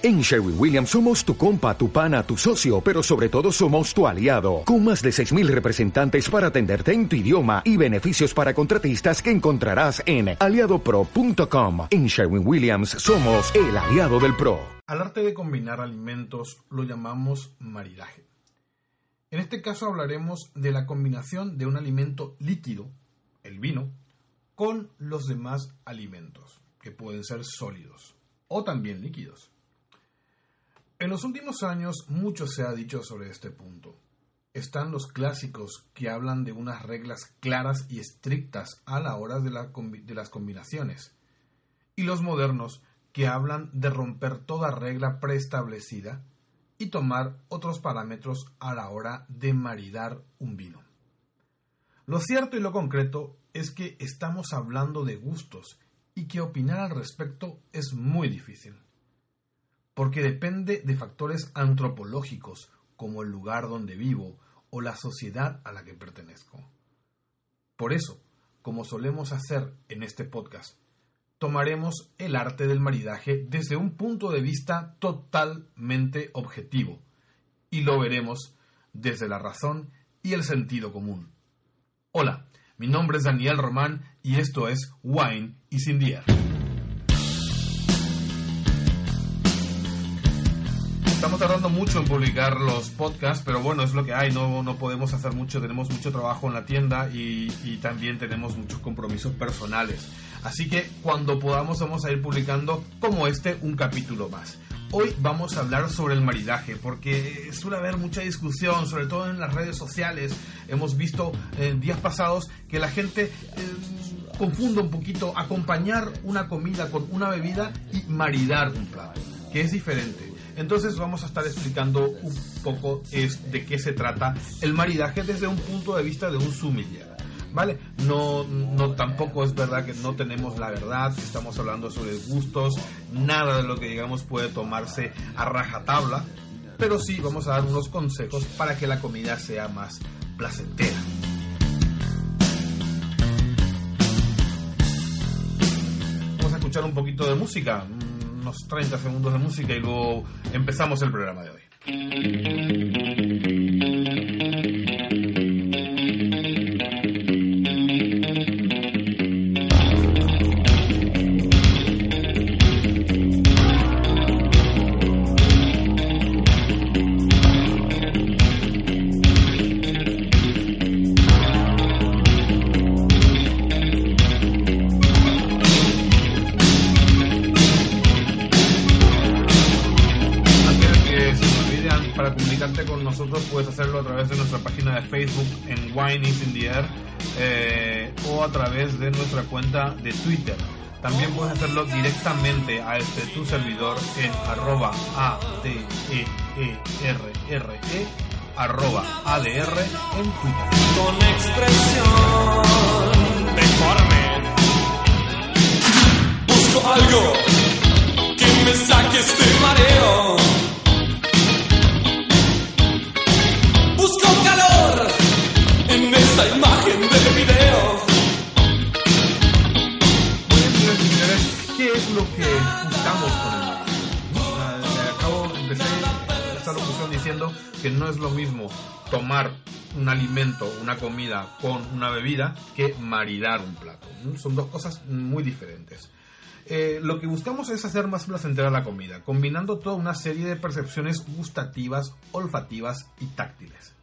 En Sherwin Williams somos tu compa, tu pana, tu socio, pero sobre todo somos tu aliado, con más de 6.000 representantes para atenderte en tu idioma y beneficios para contratistas que encontrarás en aliadopro.com. En Sherwin Williams somos el aliado del PRO. Al arte de combinar alimentos lo llamamos maridaje. En este caso hablaremos de la combinación de un alimento líquido, el vino, con los demás alimentos, que pueden ser sólidos o también líquidos. En los últimos años mucho se ha dicho sobre este punto. Están los clásicos que hablan de unas reglas claras y estrictas a la hora de, de, las combinaciones. Y los modernos que hablan de romper toda regla preestablecida y tomar otros parámetros a la hora de maridar un vino. Lo cierto y lo concreto es que estamos hablando de gustos y que opinar al respecto es muy difícil porque depende de factores antropológicos como el lugar donde vivo o la sociedad a la que pertenezco. Por eso, como solemos hacer en este podcast, tomaremos el arte del maridaje desde un punto de vista totalmente objetivo y lo veremos desde la razón y el sentido común. Hola, mi nombre es Daniel Román y esto es Wine y Sin Estamos tardando mucho en publicar los podcasts, pero bueno, es lo que hay, no, no podemos hacer mucho, tenemos mucho trabajo en la tienda y, también tenemos muchos compromisos personales. Así que cuando podamos vamos a ir publicando como este un capítulo más. Hoy vamos a hablar sobre el maridaje, porque suele haber mucha discusión, sobre todo en las redes sociales. Hemos visto en días pasados que la gente eh, confunde un poquito acompañar una comida con una bebida y maridar un plato, que es diferente. Entonces vamos a estar explicando un poco de qué se trata el maridaje desde un punto de vista de un sommelier. ¿Vale? No, no tampoco es verdad que no tenemos la verdad, estamos hablando sobre gustos, nada de lo que digamos puede tomarse a rajatabla, pero sí vamos a dar unos consejos para que la comida sea más placentera. Vamos a escuchar un poquito de música, 30 segundos de música y luego empezamos el programa de hoy. Facebook en Wine is in the Air eh, o a través de nuestra cuenta de Twitter. También puedes hacerlo directamente a este tu servidor en arroba ADERRE e, arroba ADR en Twitter. Con expresión un alimento, una comida con una bebida que maridar un plato. Son dos cosas muy diferentes. Eh, lo que buscamos es hacer más placentera la comida, combinando toda una serie de percepciones gustativas, olfativas y táctiles.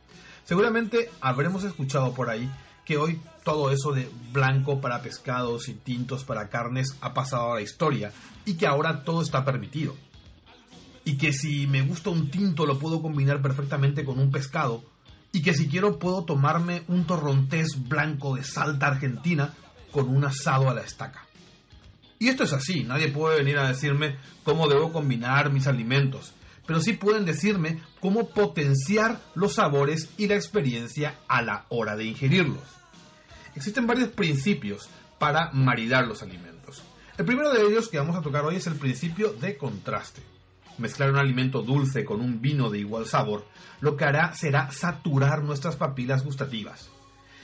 Seguramente habremos escuchado por ahí que hoy todo eso de blanco para pescados y tintos para carnes ha pasado a la historia y que ahora todo está permitido. Y que si me gusta un tinto lo puedo combinar perfectamente con un pescado y que si quiero puedo tomarme un torrontés blanco de Salta Argentina con un asado a la estaca. Y esto es así, nadie puede venir a decirme cómo debo combinar mis alimentos, pero sí pueden decirme cómo potenciar los sabores y la experiencia a la hora de ingerirlos. Existen varios principios para maridar los alimentos. El primero de ellos que vamos a tocar hoy es el principio de contraste. Mezclar un alimento dulce con un vino de igual sabor lo que hará será saturar nuestras papilas gustativas.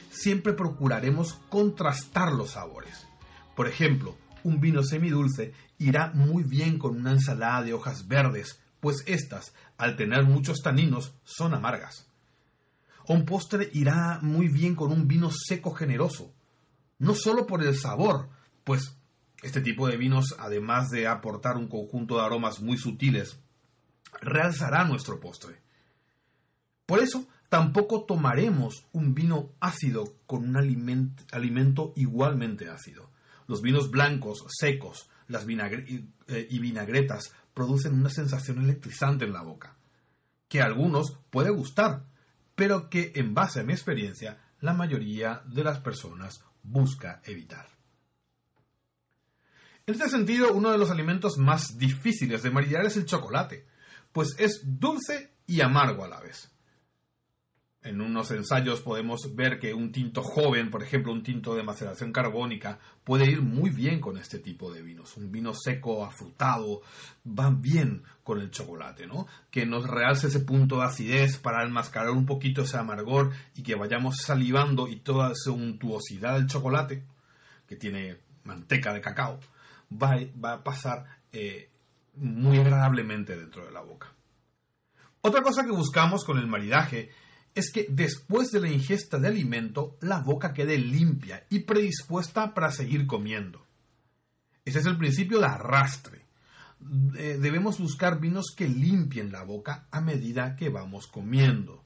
Siempre procuraremos contrastar los sabores. Por ejemplo, Un vino semidulce irá muy bien con una ensalada de hojas verdes, pues éstas, al tener muchos taninos, son amargas. Un postre irá muy bien con un vino seco generoso, no solo por el sabor, pues este tipo de vinos, además de aportar un conjunto de aromas muy sutiles, realzará nuestro postre. Por eso, tampoco tomaremos un vino ácido con un alimento igualmente ácido. Los vinos blancos, secos, las eh, y vinagretas producen una sensación electrizante en la boca, que a algunos puede gustar, pero que en base a mi experiencia, la mayoría de las personas busca evitar. En este sentido, uno de los alimentos más difíciles de maridar es el chocolate, pues es dulce y amargo a la vez. En unos ensayos podemos ver que un tinto joven, por ejemplo, un tinto de maceración carbónica, puede ir muy bien con este tipo de vinos. Un vino seco, afrutado, va bien con el chocolate, ¿no? Que nos realce ese punto de acidez para enmascarar un poquito ese amargor y que vayamos salivando y toda esa untuosidad del chocolate, que tiene manteca de cacao, va, a pasar eh, muy agradablemente dentro de la boca. Otra cosa que buscamos con el maridaje es que después de la ingesta de alimento la boca quede limpia y predispuesta para seguir comiendo. Ese es el principio de arrastre. Eh, debemos buscar vinos que limpien la boca a medida que vamos comiendo.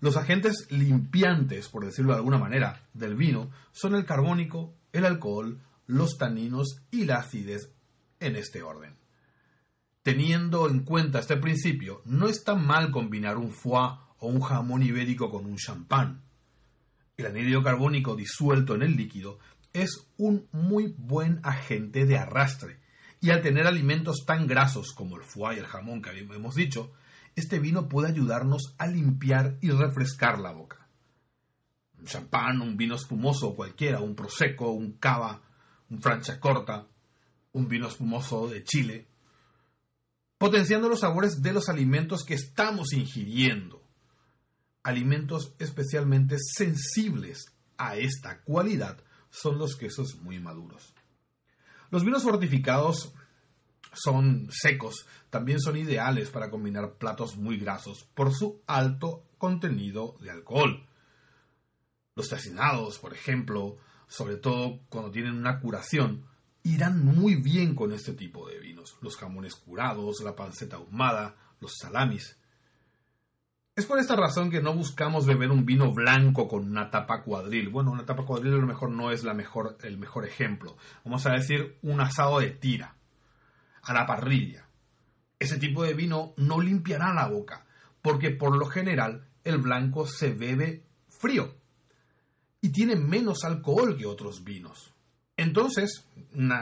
Los agentes limpiantes, por decirlo de alguna manera, del vino son el carbónico, el alcohol, los taninos y la acidez en este orden. Teniendo en cuenta este principio, no está mal combinar un foie o un jamón ibérico con un champán. El anhídrido carbónico disuelto en el líquido es un muy buen agente de arrastre, y al tener alimentos tan grasos como el foie y el jamón que hemos dicho, este vino puede ayudarnos a limpiar y refrescar la boca. Un champán, un vino espumoso cualquiera, un prosecco, un cava, un corta, un vino espumoso de Chile, potenciando los sabores de los alimentos que estamos ingiriendo alimentos especialmente sensibles a esta cualidad son los quesos muy maduros. Los vinos fortificados son secos, también son ideales para combinar platos muy grasos por su alto contenido de alcohol. Los tacinados, por ejemplo, sobre todo cuando tienen una curación, irán muy bien con este tipo de vinos. Los jamones curados, la panceta ahumada, los salamis. Es por esta razón que no buscamos beber un vino blanco con una tapa cuadril. Bueno, una tapa cuadril a lo mejor no es la mejor, el mejor ejemplo. Vamos a decir un asado de tira, a la parrilla. Ese tipo de vino no limpiará la boca, porque por lo general el blanco se bebe frío y tiene menos alcohol que otros vinos. Entonces, un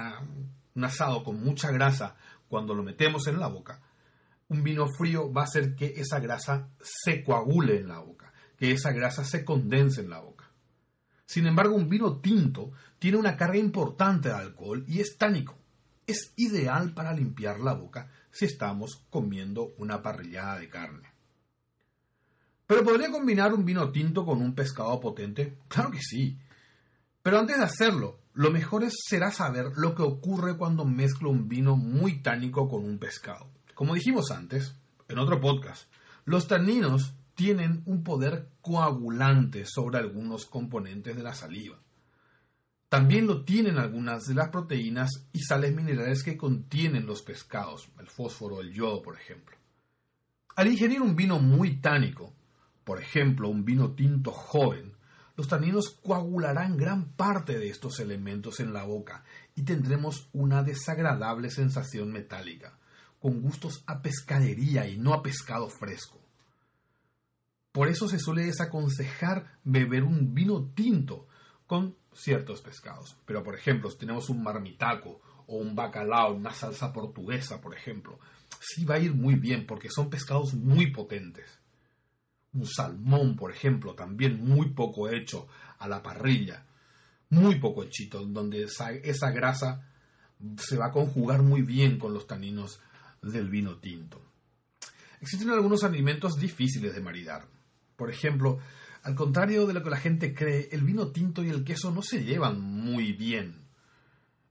asado con mucha grasa, cuando lo metemos en la boca, un vino frío va a hacer que esa grasa se coagule en la boca, que esa grasa se condense en la boca. Sin embargo, un vino tinto tiene una carga importante de alcohol y es tánico. Es ideal para limpiar la boca si estamos comiendo una parrillada de carne. ¿Pero podría combinar un vino tinto con un pescado potente? Claro que sí. Pero antes de hacerlo, lo mejor será saber lo que ocurre cuando mezclo un vino muy tánico con un pescado. Como dijimos antes, en otro podcast, los taninos tienen un poder coagulante sobre algunos componentes de la saliva. También lo tienen algunas de las proteínas y sales minerales que contienen los pescados, el fósforo, el yodo, por ejemplo. Al ingerir un vino muy tánico, por ejemplo, un vino tinto joven, los taninos coagularán gran parte de estos elementos en la boca y tendremos una desagradable sensación metálica, con gustos a pescadería y no a pescado fresco. Por eso se suele desaconsejar beber un vino tinto con ciertos pescados. Pero por ejemplo, si tenemos un marmitaco o un bacalao, una salsa portuguesa, por ejemplo, sí va a ir muy bien porque son pescados muy potentes. Un salmón, por ejemplo, también muy poco hecho a la parrilla, muy poco hechito, donde esa, grasa se va a conjugar muy bien con los taninos del vino tinto. Existen algunos alimentos difíciles de maridar. Por ejemplo, al contrario de lo que la gente cree, el vino tinto y el queso no se llevan muy bien.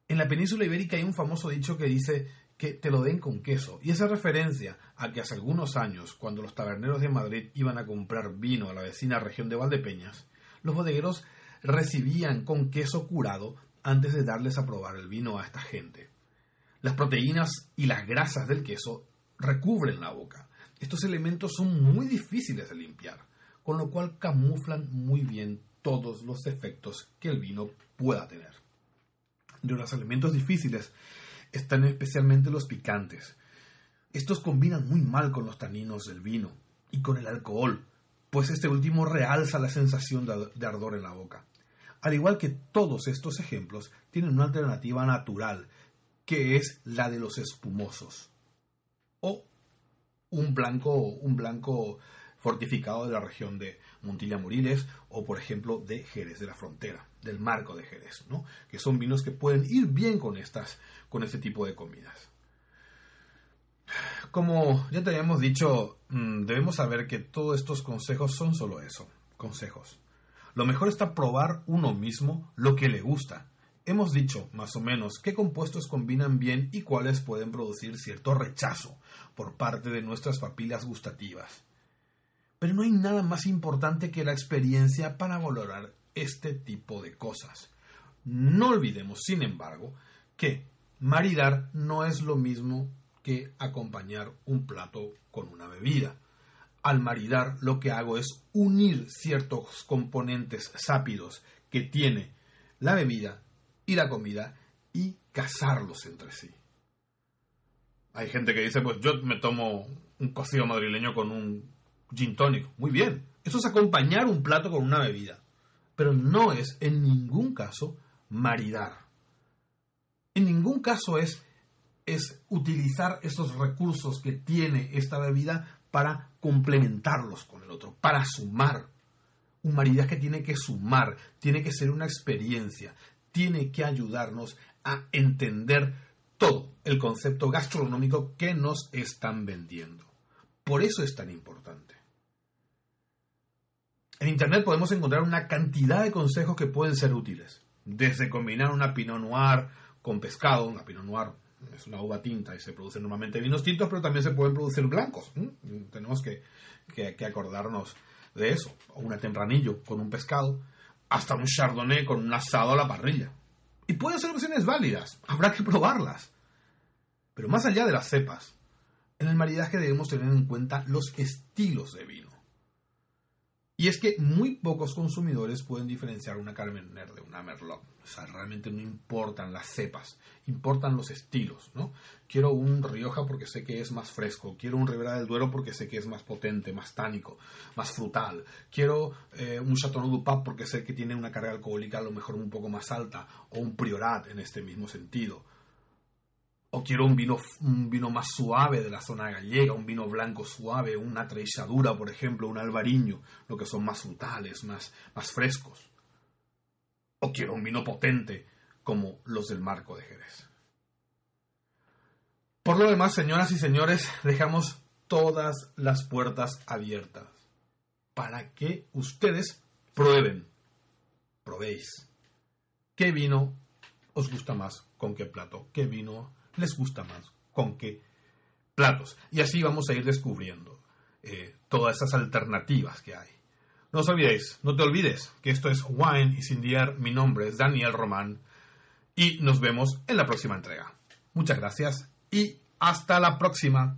En la península ibérica hay un famoso dicho que dice que te lo den con queso. Y esa referencia a que hace algunos años, cuando los taberneros de Madrid iban a comprar vino a la vecina región de Valdepeñas, los bodegueros recibían con queso curado antes de darles a probar el vino a esta gente. Las proteínas y las grasas del queso recubren la boca. Estos elementos son muy difíciles de limpiar, con lo cual camuflan muy bien todos los efectos que el vino pueda tener. De los elementos difíciles están especialmente los picantes. Estos combinan muy mal con los taninos del vino y con el alcohol, pues este último realza la sensación de ardor en la boca. Al igual que todos estos ejemplos, tienen una alternativa natural, que es la de los espumosos. O un blanco, un blanco fortificado de la región de Montilla Moriles o, por ejemplo, de Jerez de la Frontera, del marco de Jerez, ¿no? que son vinos que pueden ir bien con, estas, con este tipo de comidas. Como ya te habíamos dicho, mm, debemos saber que todos estos consejos son solo eso, consejos. Lo mejor está probar uno mismo lo que le gusta. Hemos dicho, más o menos, qué compuestos combinan bien y cuáles pueden producir cierto rechazo por parte de nuestras papilas gustativas. Pero no hay nada más importante que la experiencia para valorar este tipo de cosas. No olvidemos, sin embargo, que maridar no es lo mismo que acompañar un plato con una bebida. Al maridar lo que hago es unir ciertos componentes sápidos que tiene la bebida y la comida y casarlos entre sí. Hay gente que dice, pues yo me tomo un cocido madrileño con un gin tonic. Muy bien. Eso es acompañar un plato con una bebida. Pero no es en ningún caso maridar. En ningún caso es, es utilizar esos recursos que tiene esta bebida para complementarlos con el otro, para sumar. Un maridaje tiene que sumar, tiene que ser una experiencia, tiene que ayudarnos a entender todo el concepto gastronómico que nos están vendiendo. Por eso es tan importante. En Internet podemos encontrar una cantidad de consejos que pueden ser útiles. Desde combinar una Pinot Noir con pescado, una Pinot Noir es una uva tinta y se producen normalmente vinos tintos, pero también se pueden producir blancos. Tenemos que, que, acordarnos de eso. O una tempranillo con un pescado, hasta un chardonnay con un asado a la parrilla. Y pueden ser opciones válidas, habrá que probarlas. Pero más allá de las cepas, en el maridaje debemos tener en cuenta los estilos de vino. Y es que muy pocos consumidores pueden diferenciar una Carmener de una Merlot. O sea, realmente no importan las cepas, importan los estilos, ¿no? Quiero un Rioja porque sé que es más fresco, quiero un Ribera del Duero porque sé que es más potente, más tánico, más frutal. Quiero eh, un Chateauneuf du Pape porque sé que tiene una carga alcohólica a lo mejor un poco más alta, o un Priorat en este mismo sentido o quiero un vino, un vino más suave de la zona gallega, un vino blanco suave, una trechadura, por ejemplo, un albariño, lo que son más frutales, más, más frescos. O quiero un vino potente como los del Marco de Jerez. Por lo demás, señoras y señores, dejamos todas las puertas abiertas para que ustedes prueben, probéis qué vino os gusta más, con qué plato, qué vino les gusta más, con qué platos. Y así vamos a ir descubriendo eh, todas esas alternativas que hay. No os olvidéis, no te olvides que esto es Wine y Sin Mi nombre es Daniel Román y nos vemos en la próxima entrega. Muchas gracias y hasta la próxima.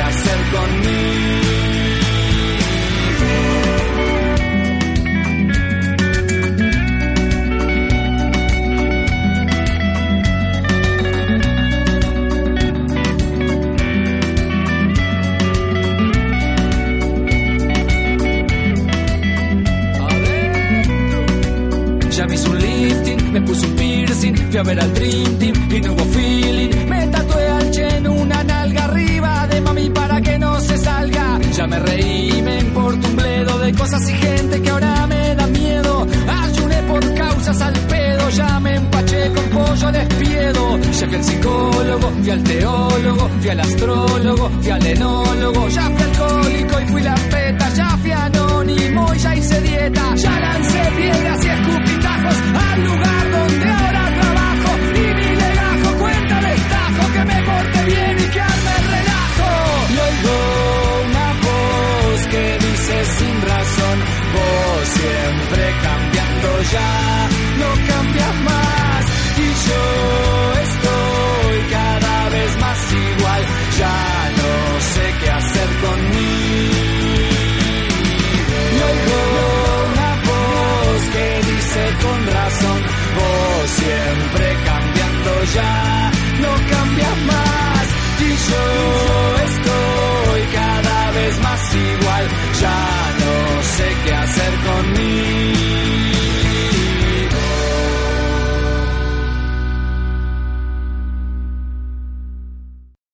hacer conmigo. Ya fui al psicólogo, fui al teólogo, fui al astrólogo, fui al enólogo. Ya fui alcohólico y fui la peta, ya fui anónimo y ya hice dieta. Ya lancé piedras y escupitajos al lugar donde ahora trabajo. Y mi legajo cuenta destajo que me porte bien y que arme el relajo. Y oigo una voz que dice sin razón, vos siempre voz